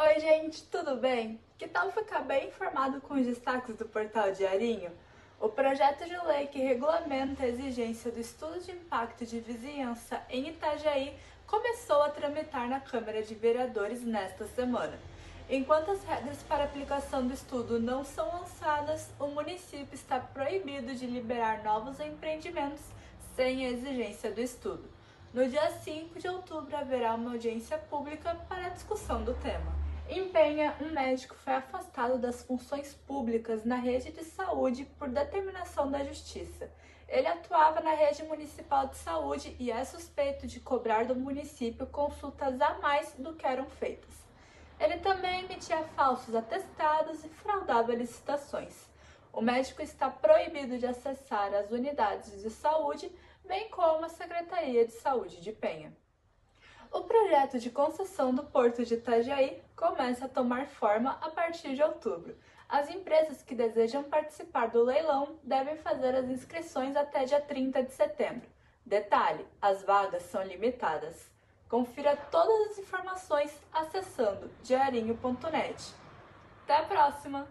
Oi, gente, tudo bem? Que tal ficar bem informado com os destaques do portal Diarinho? O projeto de lei que regulamenta a exigência do estudo de impacto de vizinhança em Itajaí começou a tramitar na Câmara de Vereadores nesta semana. Enquanto as regras para aplicação do estudo não são lançadas, o município está proibido de liberar novos empreendimentos sem a exigência do estudo. No dia 5 de outubro haverá uma audiência pública para a discussão do tema. Em Penha, um médico foi afastado das funções públicas na rede de saúde por determinação da Justiça. Ele atuava na rede municipal de saúde e é suspeito de cobrar do município consultas a mais do que eram feitas. Ele também emitia falsos atestados e fraudava licitações. O médico está proibido de acessar as unidades de saúde, bem como a Secretaria de Saúde de Penha. Projeto de concessão do Porto de Itajaí começa a tomar forma a partir de outubro. As empresas que desejam participar do leilão devem fazer as inscrições até dia 30 de setembro. Detalhe: as vagas são limitadas. Confira todas as informações acessando diarinho.net. Até a próxima!